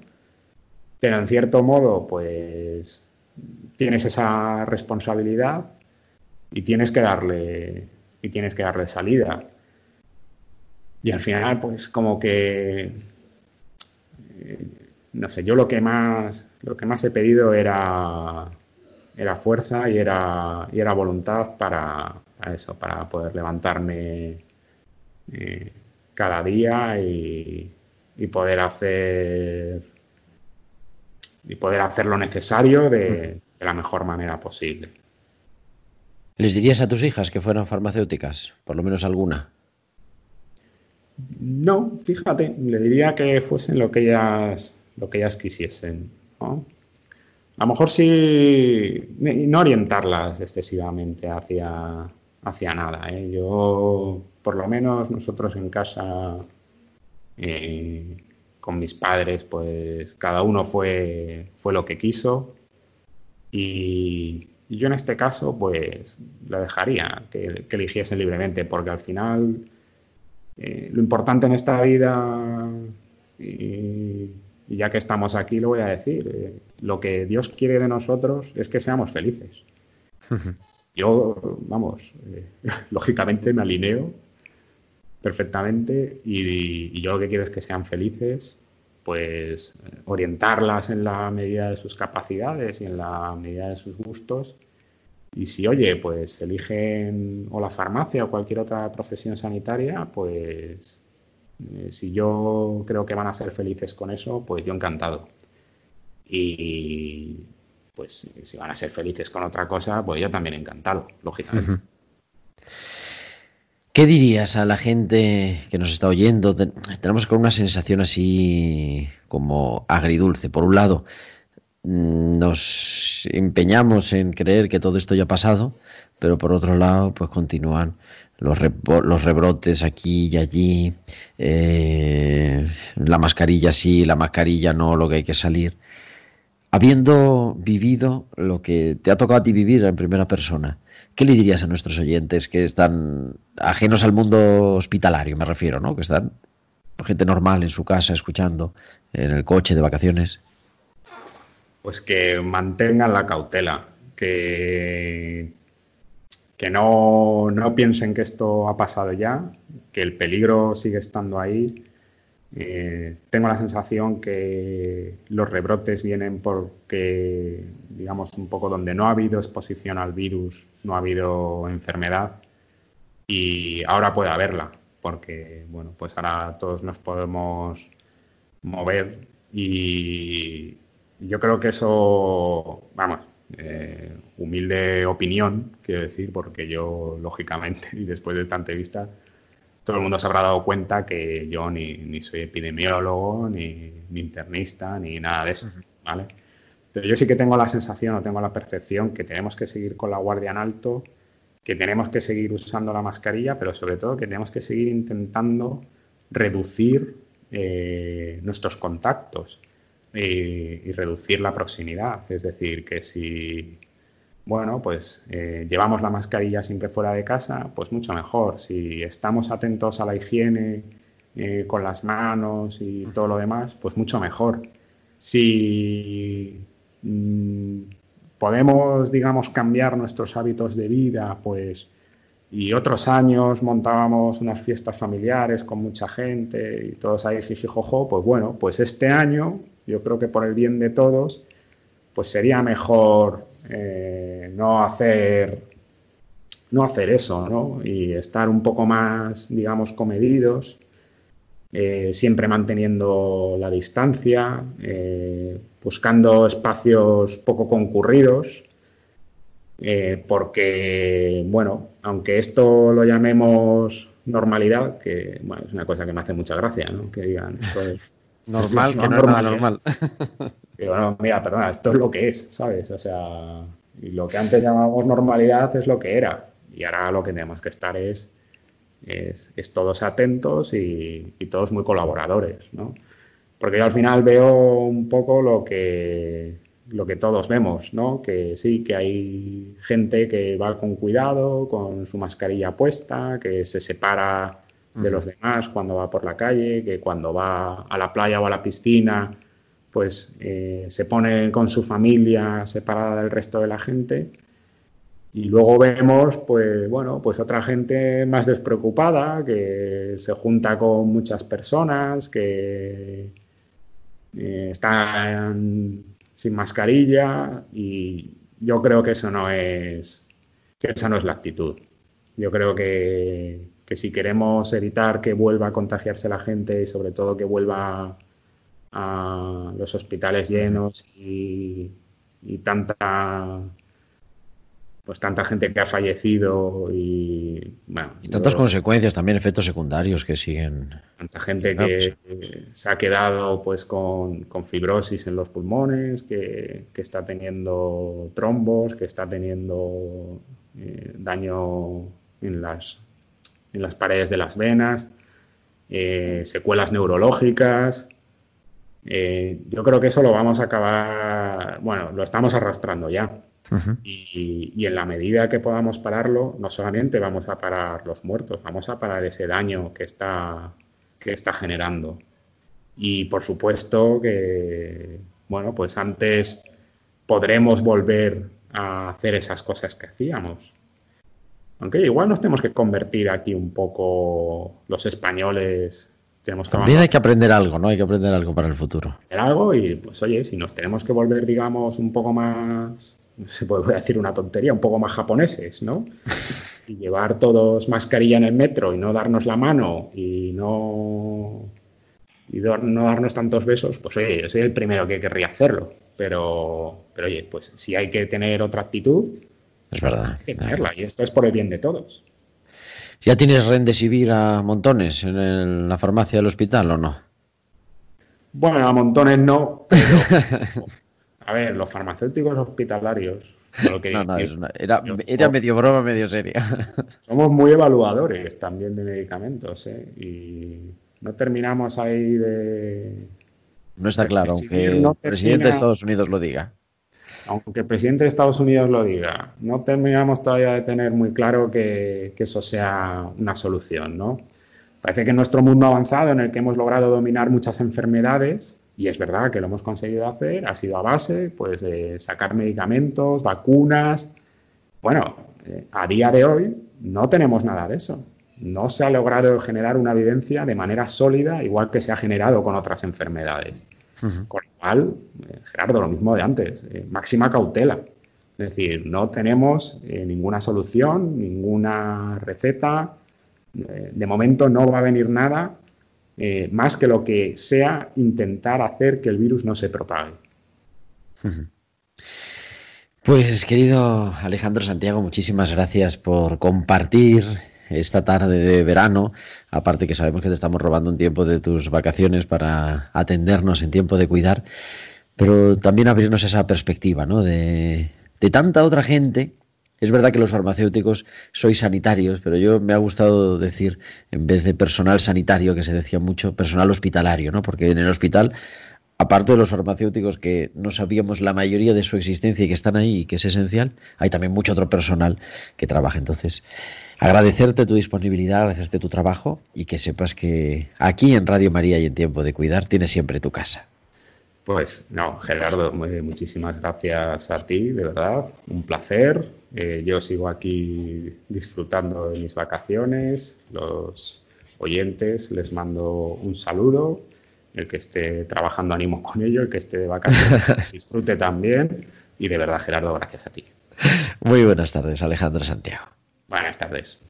pero en cierto modo, pues tienes esa responsabilidad y tienes que darle, y tienes que darle salida. Y al final, pues como que, eh, no sé, yo lo que más, lo que más he pedido era, era fuerza y era, y era voluntad para, eso, para poder levantarme eh, cada día y, poder hacer y poder hacer lo necesario de, de la mejor manera posible. ¿Les dirías a tus hijas que fueran farmacéuticas? Por lo menos alguna. No, fíjate, le diría que fuesen lo que ellas, lo que ellas quisiesen. A lo mejor sí, no orientarlas excesivamente hacia, hacia nada. ¿eh? Yo, por lo menos nosotros en casa, eh, con mis padres, pues cada uno fue, fue lo que quiso. Y, yo en este caso, pues la dejaría que, que eligiesen libremente, porque al final eh, lo importante en esta vida, y, ya que estamos aquí lo voy a decir, eh, lo que Dios quiere de nosotros es que seamos felices. Yo, vamos, eh, [LAUGHS] lógicamente me alineo perfectamente y, yo lo que quiero es que sean felices, pues orientarlas en la medida de sus capacidades y en la medida de sus gustos y si, oye, pues eligen o la farmacia o cualquier otra profesión sanitaria, pues eh, si yo creo que van a ser felices con eso, pues yo encantado. Y pues si van a ser felices con otra cosa, pues yo también encantado, lógicamente. ¿Qué dirías a la gente que nos está oyendo? Tenemos con una sensación así como agridulce. Por un lado, mm, nos empeñamos en creer que todo esto ya ha pasado, pero por otro lado, pues continúan los, rebrotes aquí y allí, eh, la mascarilla sí, la mascarilla no, lo que hay que salir. Habiendo vivido lo que te ha tocado a ti vivir en primera persona, ¿qué le dirías a nuestros oyentes que están ajenos al mundo hospitalario, me refiero, ¿no? Que están gente normal en su casa escuchando, en el coche de vacaciones. Pues que mantengan la cautela, que, que no, no piensen que esto ha pasado ya, que el peligro sigue estando ahí. Eh, tengo la sensación que los rebrotes vienen porque, digamos, un poco donde no ha habido exposición al virus, no ha habido enfermedad y ahora puede haberla porque bueno, pues ahora todos nos podemos mover y yo creo que eso, vamos, eh, humilde opinión, quiero decir, porque yo, lógicamente, [LAUGHS] y después de esta entrevista, todo el mundo se habrá dado cuenta que yo ni, ni soy epidemiólogo, ni, ni, internista, ni nada de eso, ¿vale? Pero yo sí que tengo la sensación o tengo la percepción que tenemos que seguir con la guardia en alto que tenemos que seguir usando la mascarilla, pero sobre todo que tenemos que seguir intentando reducir eh, nuestros contactos eh, y, reducir la proximidad. Es decir, que si, bueno, pues eh, llevamos la mascarilla siempre fuera de casa, pues mucho mejor. Si estamos atentos a la higiene con las manos y todo lo demás, pues mucho mejor. Si mm, podemos, digamos, cambiar nuestros hábitos de vida, pues, y otros años montábamos unas fiestas familiares con mucha gente y todos ahí jijijojo, pues bueno, pues este año, yo creo que por el bien de todos, pues sería mejor eh, no hacer no hacer eso, ¿no? Y estar un poco más, digamos, comedidos, eh, siempre manteniendo la distancia, eh, buscando espacios poco concurridos, porque, bueno, aunque esto lo llamemos normalidad, que es una cosa que me hace mucha gracia, ¿no? Que digan esto es normal, [LAUGHS] que no es nada normal. [LAUGHS] bueno, mira, perdona, esto es lo que es, ¿sabes? O sea, lo que antes llamábamos normalidad es lo que era. Y ahora lo que tenemos que estar es, es, todos atentos y, y, todos muy colaboradores, ¿no? porque yo al final veo un poco lo que, lo que todos vemos, ¿no? Que sí, que hay gente que va con cuidado, con su mascarilla puesta, que se separa de los demás cuando va por la calle, que cuando va a la playa o a la piscina, pues eh, se pone con su familia separada del resto de la gente. Y luego vemos, pues bueno, pues otra gente más despreocupada, que se junta con muchas personas, que eh, están sin mascarilla y yo creo que eso no es, que esa no es la actitud. Yo creo que, que si queremos evitar que vuelva a contagiarse la gente y sobre todo que vuelva a los hospitales llenos y, y tanta pues tanta gente que ha fallecido y bueno, y tantas consecuencias también efectos secundarios que siguen. tanta gente que se ha quedado pues con, fibrosis en los pulmones que, está teniendo trombos que está teniendo eh, daño en las en las paredes de las venas eh, secuelas neurológicas eh, yo creo que eso lo vamos a acabar bueno lo estamos arrastrando ya y, en la medida que podamos pararlo, no solamente vamos a parar los muertos, vamos a parar ese daño que está, que está generando. Y por supuesto que, bueno, pues antes podremos volver a hacer esas cosas que hacíamos. Aunque igual nos tenemos que convertir aquí un poco los españoles. Tenemos que También hay que aprender algo, ¿no? Hay que aprender algo para el futuro. Aprender algo y, pues, oye, si nos tenemos que volver, digamos, un poco más se puede decir una tontería, un poco más japoneses, ¿no? [LAUGHS] Y llevar todos mascarilla en el metro y no darnos la mano y no, y no darnos tantos besos, pues oye, yo soy el primero que querría hacerlo. Pero, pero oye, pues si hay que tener otra actitud, es verdad. Hay que tenerla. Y esto es por el bien de todos. ¿Ya tienes Rendesivir a montones en la farmacia del hospital o no? Bueno, a montones no, pero [LAUGHS] a ver, los farmacéuticos hospitalarios. [LAUGHS] no, no, era, era medio broma, medio seria. [LAUGHS] Somos muy evaluadores también de medicamentos, ¿eh? Y no terminamos ahí de. No está claro, aunque el presidente de Estados Unidos lo diga. Aunque el presidente de Estados Unidos lo diga, no terminamos todavía de tener muy claro que, eso sea una solución, ¿no? Parece que en nuestro mundo avanzado, en el que hemos logrado dominar muchas enfermedades, y es verdad que lo hemos conseguido hacer, ha sido a base pues, de sacar medicamentos, vacunas. Bueno, eh, a día de hoy no tenemos nada de eso. No se ha logrado generar una evidencia de manera sólida, igual que se ha generado con otras enfermedades. Con lo cual, eh, Gerardo, lo mismo de antes, eh, máxima cautela. Es decir, no tenemos ninguna solución, ninguna receta, eh, de momento no va a venir nada eh, más que lo que sea intentar hacer que el virus no se propague. Pues querido Alejandro Santiago, muchísimas gracias por compartir esta tarde de verano, aparte que sabemos que te estamos robando un tiempo de tus vacaciones para atendernos en tiempo de cuidar, pero también abrirnos esa perspectiva ¿no? de, de tanta otra gente es verdad que los farmacéuticos sois sanitarios, pero yo me ha gustado decir, en vez de personal sanitario, que se decía mucho, personal hospitalario, ¿no? Porque en el hospital, aparte de los farmacéuticos que no sabíamos la mayoría de su existencia y que están ahí y que es esencial, hay también mucho otro personal que trabaja. Entonces, agradecerte tu disponibilidad, agradecerte tu trabajo y que sepas que aquí en Radio María y en Tiempo de Cuidar tienes siempre tu casa. Pues no, Gerardo, muchísimas gracias a ti, de verdad, un placer. Eh, yo sigo aquí disfrutando de mis vacaciones, los oyentes les mando un saludo, el que esté trabajando ánimo con ello, el que esté de vacaciones [LAUGHS] disfrute también y de verdad, Gerardo, gracias a ti. Muy buenas tardes, Alejandro Santiago. Buenas tardes.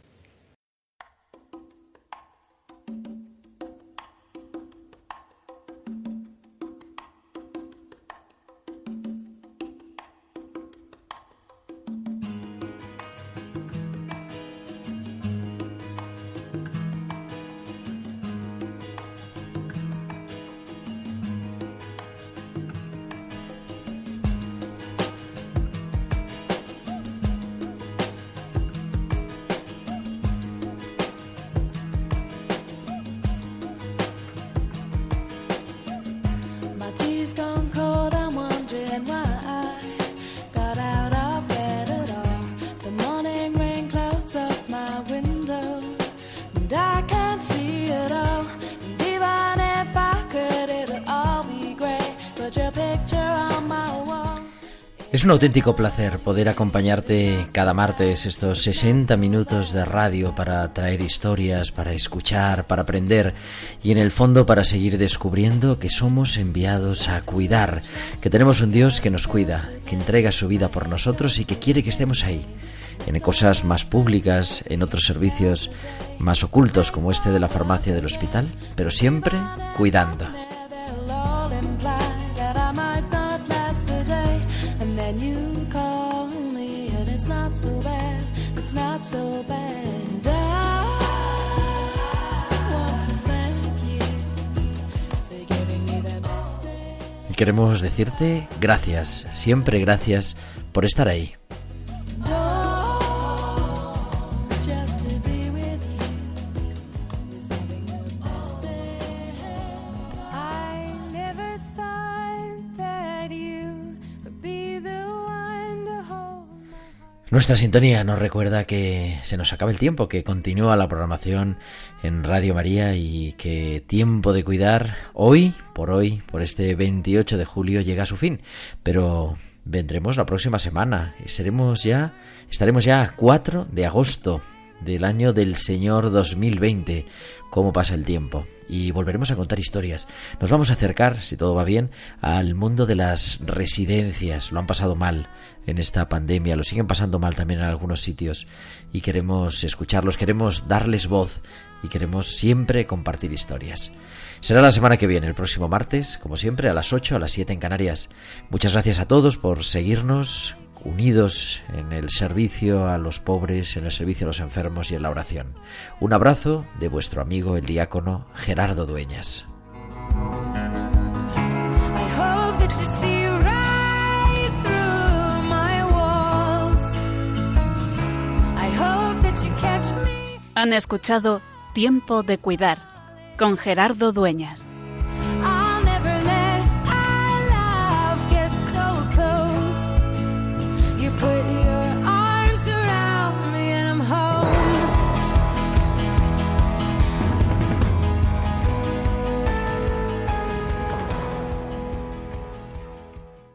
Un auténtico placer poder acompañarte cada martes estos 60 minutos de radio para traer historias, para escuchar, para aprender y en el fondo para seguir descubriendo que somos enviados a cuidar, que tenemos un Dios que nos cuida, que entrega su vida por nosotros y que quiere que estemos ahí, en cosas más públicas, en otros servicios más ocultos como este de la farmacia del hospital, pero siempre cuidando. Queremos decirte gracias, siempre gracias por estar ahí. Nuestra sintonía nos recuerda que se nos acaba el tiempo, que continúa la programación en Radio María y que tiempo de cuidar hoy, por hoy, por este 28 de julio llega a su fin. Pero vendremos la próxima semana y seremos ya, estaremos ya a 4 de agosto del año del Señor 2020. Cómo pasa el tiempo. Y volveremos a contar historias. Nos vamos a acercar, si todo va bien, al mundo de las residencias. Lo han pasado mal en esta pandemia, lo siguen pasando mal también en algunos sitios. Y queremos escucharlos, queremos darles voz y queremos siempre compartir historias. Será la semana que viene, el próximo martes, como siempre, a las 8, a las 7 en Canarias. Muchas gracias a todos por seguirnos, unidos en el servicio a los pobres, en el servicio a los enfermos y en la oración. Un abrazo de vuestro amigo el diácono Gerardo Dueñas. Han escuchado Tiempo de Cuidar con Gerardo Dueñas.